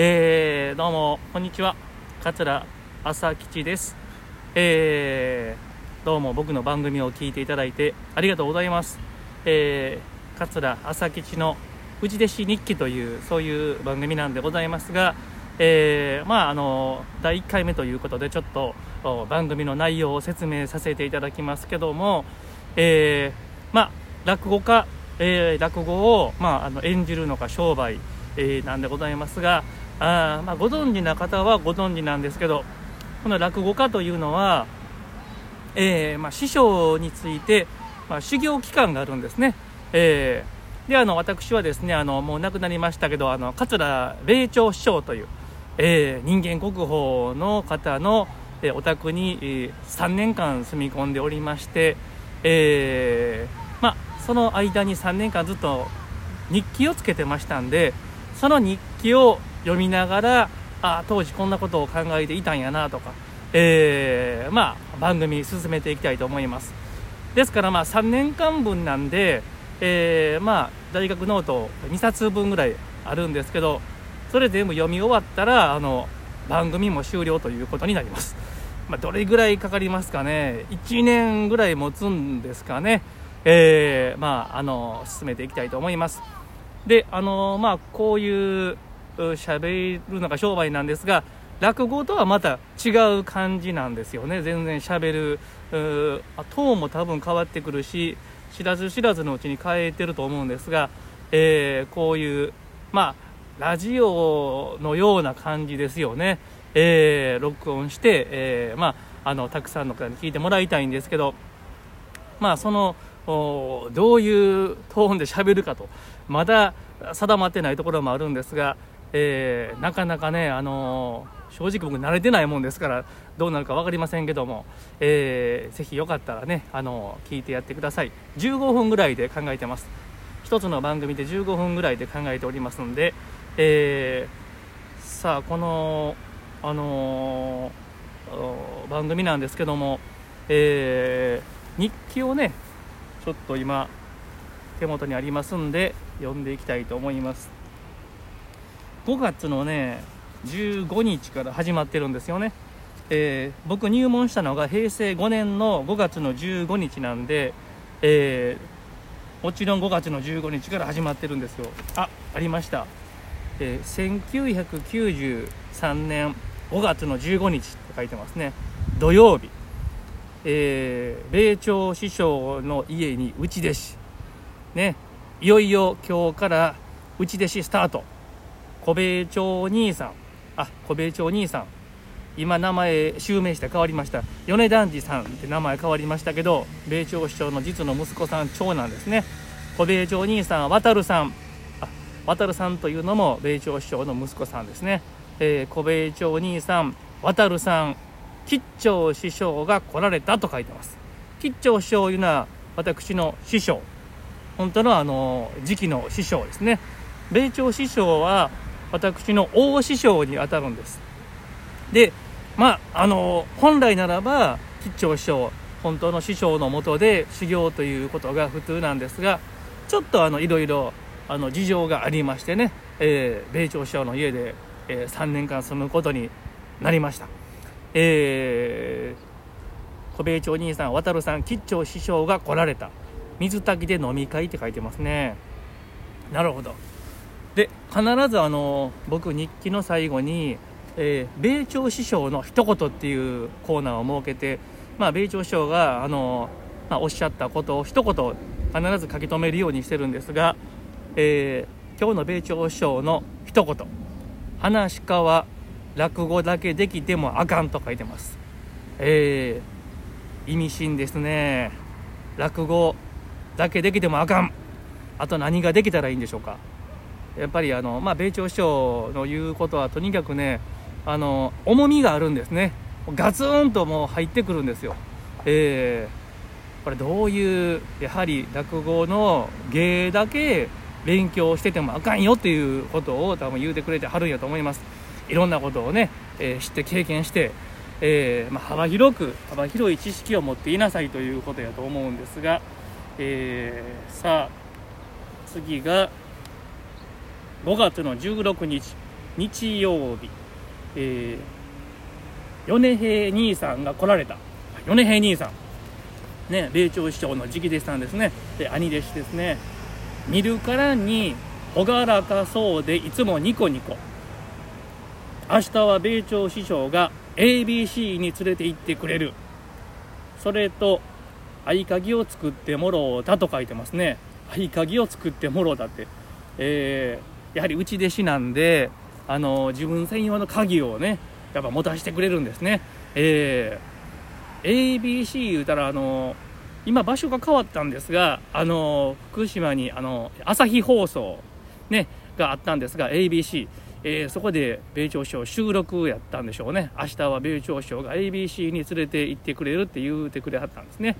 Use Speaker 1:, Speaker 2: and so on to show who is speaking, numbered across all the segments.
Speaker 1: えー、どうもこんにちは。桂朝吉です。えー、どうも僕の番組を聞いていただいてありがとうございます。えー、桂朝吉の内弟子日記というそういう番組なんでございますがえー、まああの第1回目ということでちょっと番組の内容を説明させていただきますけども、えー、まあ落語家、えー、落語を、まあ、あの演じるのか商売、えー、なんでございますがあ、まあ、ご存知な方はご存知なんですけどこの落語家というのは、えーまあ、師匠について、まあ、修行期間があるんですね。えー、であの私はですねあのもう亡くなりましたけどあの桂霊長師匠という、えー、人間国宝の方の、え、お宅に、えー、3年間住み込んでおりまして、えまあ、その間に3年間ずっと日記をつけてましたんでその日記を読みながらあ当時こんなことを考えていたんやなとか、えー、まあ、番組進めていきたいと思います。ですからまあ3年間分なんで、えー、まあ、大学ノート2冊分ぐらいあるんですけどそれ全部読み終わったらあの番組も終了ということになります、まあ、どれぐらいかかりますかね。1年ぐらい持つんですかね。えー、まああの進めていきたいと思います。であのまあこういう喋るのが商売なんですが落語とはまた違う感じなんですよね。全然喋るトーンも多分変わってくるし知らず知らずのうちに変えてると思うんですが、えー、こういうまあラジオのような感じですよね、えー、録音して、えー、まあ、あのたくさんの方に聞いてもらいたいんですけどまあそのどういうトーンで喋るかとまだ定まってないところもあるんですがえー、なかなかね、あのー、正直僕慣れてないもんですからどうなるか分かりませんけども、えー、ぜひよかったらね、あのー、聞いてやってください。15分ぐらいで考えてます。1つの番組で15分ぐらいで考えておりますので、えー、さあこの、あの、番組なんですけども、え、日記をねちょっと今手元にありますんで読んでいきたいと思います。5月のね15日から始まってるんですよね、えー、僕入門したのが平成5年の5月の15日なんで、えー、もちろん5月の15日から始まってるんですよ。あありました、えー、1993年5月の15日って書いてますね。土曜日。えー、米朝師匠の家に内弟子。ね。いよいよ今日から内弟子スタート。小米町兄さん。あ小米町兄さん。今名前襲名して変わりました。米團次さんって名前変わりましたけど米朝市長の実の息子さん長男ですね。小米町兄さん渡さん。あ渡さんというのも米朝市長の息子さんですね、えー、小米町兄さん渡さん。吉兆師匠が来られたと書いてます。吉兆師匠いうのは私の師匠。本当のあの時期の師匠ですね。米朝師匠は私の大師匠にあたるんです。でまああの本来ならば吉兆師匠本当の師匠のもとで修行ということが普通なんですがちょっとあのいろいろあの事情がありましてね、えー、米朝師匠の家で、えー、3年間住むことになりました、えー、小米朝兄さん渡さん吉兆師匠が来られた。水炊きで飲み会って書いてますね。なるほど。必ずあの僕日記の最後に、えー、米朝師匠の一言っていうコーナーを設けて、まあ、米朝師匠があの、まあ、おっしゃったことを一言必ず書き留めるようにしてるんですが、えー、今日の米朝師匠の一言「話し家は落語だけできてもあかん」と書いてます。えー、意味深ですね。落語だけできてもあかん。あと何ができたらいいんでしょうか。やっぱりあの、まあ、米朝師匠の言うことはとにかくねあの重みがあるんですね。ガツンともう入ってくるんですよ、えー、これどういうやはり落語の芸だけ勉強しててもあかんよっていうことを多分言うてくれてはるんやと思います。いろんなことをね、えー、知って経験して、えー、まあ、幅広く幅広い知識を持っていなさいということやと思うんですが、えさあ次が5月の16日日曜日、えー、米平兄さんが来られた。米平兄さん。ね米朝首相の直弟子さんですね。で兄弟子ですね。見るからに朗らかそうでいつもニコニコ。明日は米朝首相が ABC に連れて行ってくれる。それと合鍵を作ってもろうたと書いてますね。合鍵を作ってもろうたって、えー、やはり内弟子なんであの自分専用の鍵をねやっぱ持たせてくれるんですね。えー、ABC 言うたらあの今場所が変わったんですがあの福島にあの朝日放送ねがあったんですが ABC えー、そこで米朝首相収録やったんでしょうね。明日は米朝首相が ABC に連れて行ってくれるって言うてくれはったんですね。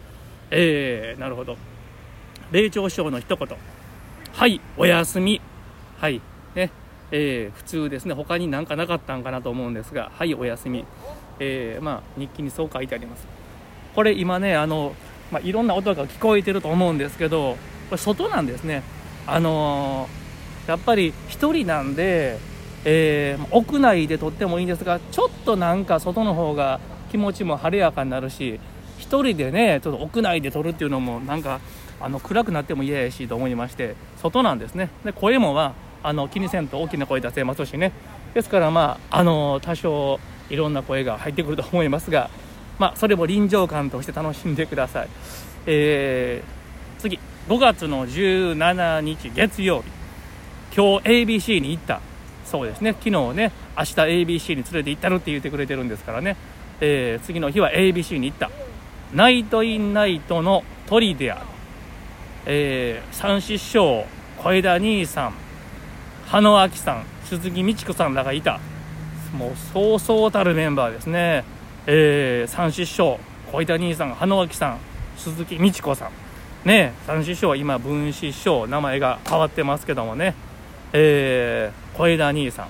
Speaker 1: えー、なるほど。米朝首相の一言。はいおやすみ。はい。ね。えー、普通ですね。他に何かなかったんかなと思うんですがはいおやすみ。えー、まあ日記にそう書いてあります。これ今ねあの、まあ、いろんな音が聞こえてると思うんですけどこれ外なんですね。あのー、やっぱり1人なんでえー、屋内で撮ってもいいんですがちょっとなんか外の方が気持ちも晴れやかになるし1人でねちょっと屋内で撮るっていうのもなんかあの暗くなっても嫌やしと思いまして外なんですね。で声もはああの気にせんと大きな声出せますしね。ですからまああの多少いろんな声が入ってくると思いますがまあそれも臨場感として楽しんでください、えー、次。5月の17日月曜日。今日 ABC に行った。そうですね。昨日ね明日 ABC に連れて行ったるって言ってくれてるんですからね、えー、次の日は ABC に行った。ナイト・イン・ナイトの鳥である、えー、三師匠小枝兄さん。羽野明さん鈴木美智子さんらがいた。もうそうそうたるメンバーですね、えー、三師匠小枝兄さん羽野明さん鈴木美智子さん。ね三師匠は今分子師匠名前が変わってますけどもね。えー、小枝兄さん。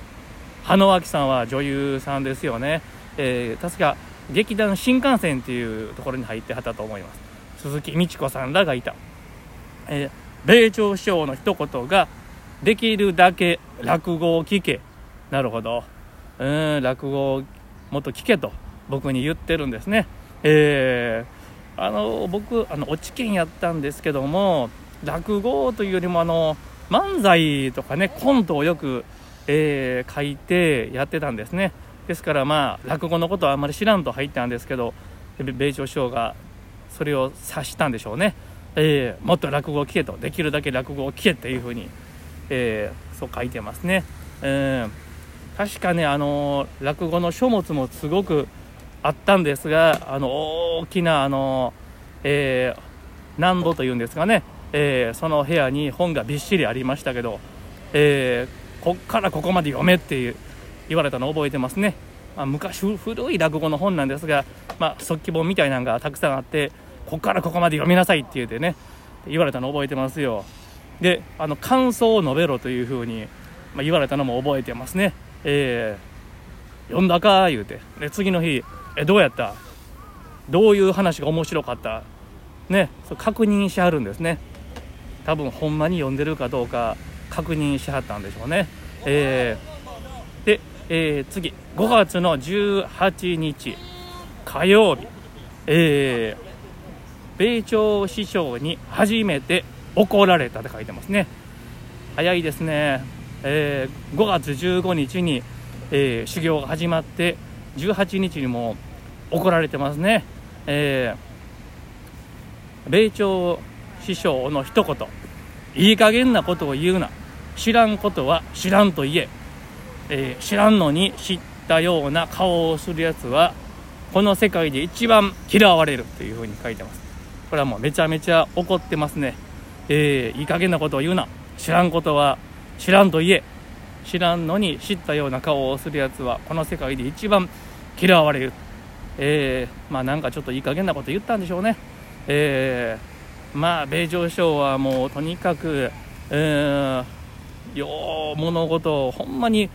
Speaker 1: 羽野脇さんは女優さんですよね、えー、確か劇団新幹線っていうところに入ってはったと思います。鈴木美智子さんらがいた、えー、米朝首相の一言ができるだけ落語を聞け。なるほど。うん落語をもっと聞けと僕に言ってるんですね。えー、あの僕あの落ち研やったんですけども落語というよりもあの漫才とかねコントをよく、えー、書いてやってたんですね。ですからまあ落語のことはあんまり知らんと入ったんですけど米朝首相がそれを察したんでしょうね、えー、もっと落語を聞けと。できるだけ落語を聞けっていうふうに、えー、そう書いてますね、えー、確かねあの落語の書物もすごくあったんですがあの大きなあの、えー、難度というんですかね。えー、その部屋に本がびっしりありましたけど、えー、こっからここまで読めって言われたのを覚えてますね、まあ、昔古い落語の本なんですが、まあ、速記本みたいなのがたくさんあってこっからここまで読みなさいって言うてね言われたのを覚えてますよ。であの感想を述べろというふうに、まあ、言われたのも覚えてますね。えー、読んだか言うて。で次の日えどうやった？どういう話が面白かった？ね確認しはるんですね。多分ほんまに読んでるかどうか確認しはったんでしょうね。えー、で、えー、次。5月の18日火曜日、えー、米朝首相に初めて怒られたって書いてますね。早いですね。えー、5月15日に、えー、修行が始まって18日にも怒られてますね。えー、米朝師匠の一言いい加減なことを言うな知らんことは知らんと言ええー、知らんのに知ったような顔をするやつはこの世界で一番嫌われるというふうに書いてますこれはもうめちゃめちゃ怒ってますねえー、いい加減なことを言うな。知らんことは知らんと言え。知らんのに知ったような顔をするやつはこの世界で一番嫌われる。えー、まあなんかちょっといい加減なこと言ったんでしょうね。えーまあ米朝首相はもうとにかく、えー、よう物事をほんまに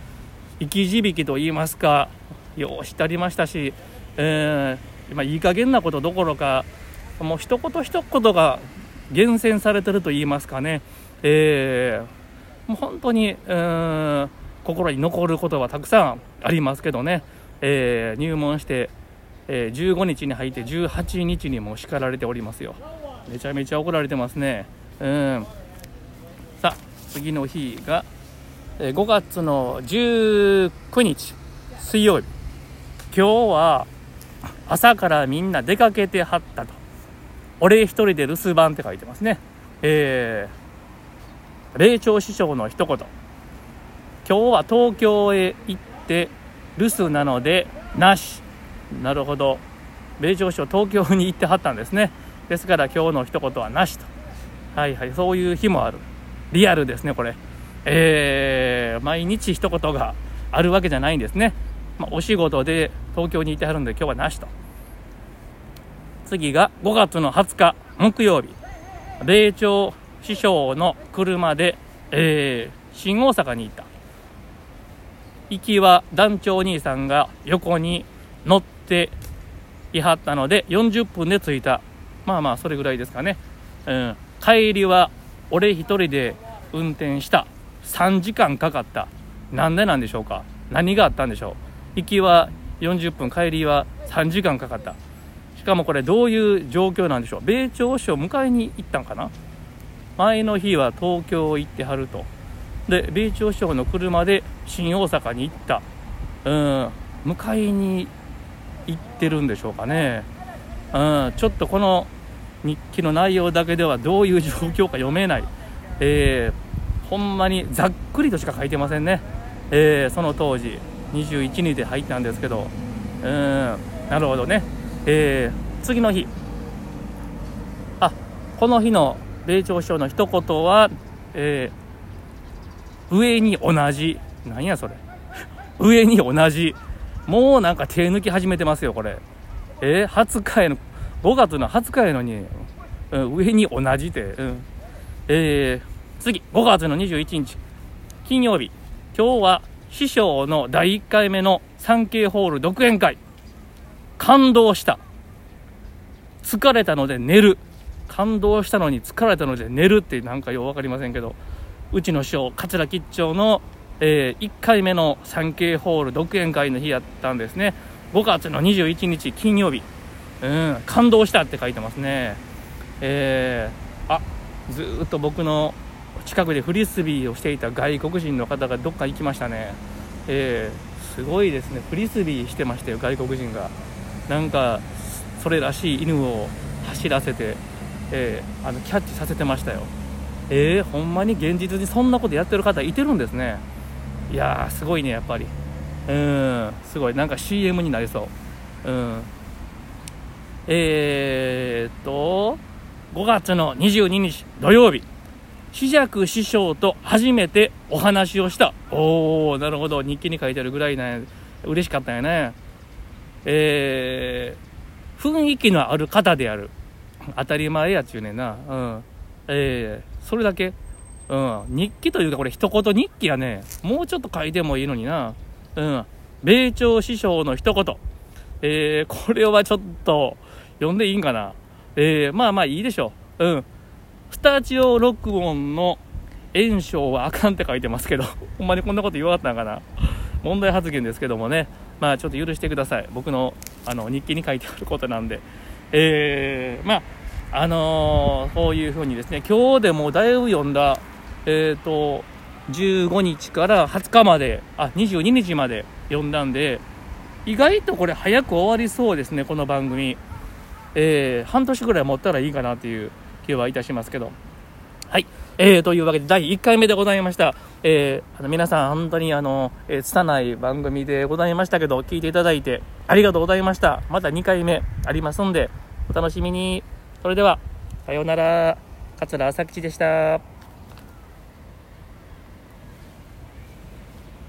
Speaker 1: 生き字引と言いますかようしてありましたし、えーまあ、いい加減なことどころかもう一言一言が厳選されてると言いますかね、えー、もう本当に、えー、心に残ることはたくさんありますけどね、えー、入門して、えー、15日に入って18日にも叱られておりますよ。めちゃめちゃ怒られてますね。うん。さあ次の日が5月の19日水曜日。今日は朝からみんな出かけてはったと。俺一人で留守番って書いてますね。えー、霊長師匠の一言。今日は東京へ行って留守なのでなし。なるほど。霊長師匠東京に行ってはったんですね。ですから今日の一言はなしと。はいはい。そういう日もある。リアルですねこれ。えー、毎日一言があるわけじゃないんですね、まあ、お仕事で東京にいてはるんで今日はなしと。次が5月の20日木曜日。米朝師匠の車で、えー、新大阪に行った。行きは団長お兄さんが横に乗っていはったので40分で着いた。まあまあそれぐらいですかね、うん、帰りは俺一人で運転した。3時間かかった。なんでなんでしょうか。何があったんでしょう。行きは40分帰りは3時間かかった。しかもこれどういう状況なんでしょう。米朝首相迎えに行ったんかな。前の日は東京行ってはると。で米朝首相の車で新大阪に行った。うん。迎えに行ってるんでしょうかね。うん。ちょっとこの日記の内容だけではどういう状況か読めない、えーほんまにざっくりとしか書いてませんね、えー、その当時21人で入ったんですけど。うん。なるほどね、えー、次の日。あこの日の米朝首相の一言は、えー、上に同じ。何やそれ。上に同じ。もうなんか手抜き始めてますよこれ。えー、20日への5月の20日へのに、うん、上に同じって、うん、えー次、5月の21日、金曜日、今日は師匠の第1回目の 3K ホール独演会。感動した。疲れたので寝る。感動したのに疲れたので寝るってなんかよう分かりませんけど、うちの師匠、桂吉兆の、えー、1回目の 3K ホール独演会の日やったんですね。5月の21日金曜日。うん、感動したって書いてますね。えー、あ、ずっと僕の近くでフリスビーをしていた外国人の方がどっか行きましたね、えー、すごいですねフリスビーしてましたよ外国人がなんかそれらしい犬を走らせて、えー、あのキャッチさせてましたよ。えー、ほんまに現実にそんなことやってる方いてるんですね。いやーすごいねやっぱり。うんすごい。なんか CM になりそう。うん。えー、っと5月の22日土曜日紫尺師匠と初めてお話をした。おおなるほど。日記に書いてあるぐらいね、嬉しかったよね。えー、雰囲気のある方である。当たり前やちゅうねんな。うん。えー、それだけ。うん。日記というか、これ一言日記やね。もうちょっと書いてもいいのにな。うん。米朝師匠の一言。えー、これはちょっと、読んでいいんかな。えー、まあまあいいでしょう。うん。スタジオ録音の炎症はあかんって書いてますけど、ほんまにこんなこと言わかったんかな。問題発言ですけどもね、まあちょっと許してください。僕のあの日記に書いてあることなんで。えー、まあ、あのー、こういうふうにですね、今日でもだいぶ読んだ、えっ、ー、と、15日から20日まで、あ、22日まで読んだんで、意外とこれ早く終わりそうですね、この番組。えー、半年ぐらい持ったらいいかなっていう気はいたしますけど。はい。えー、というわけで、第1回目でございました。えー、あの皆さん、本当にあの、えー、拙い番組でございましたけど、聞いていただいてありがとうございました。また2回目ありますんで、お楽しみに。それでは、さようなら。桂朝吉でした。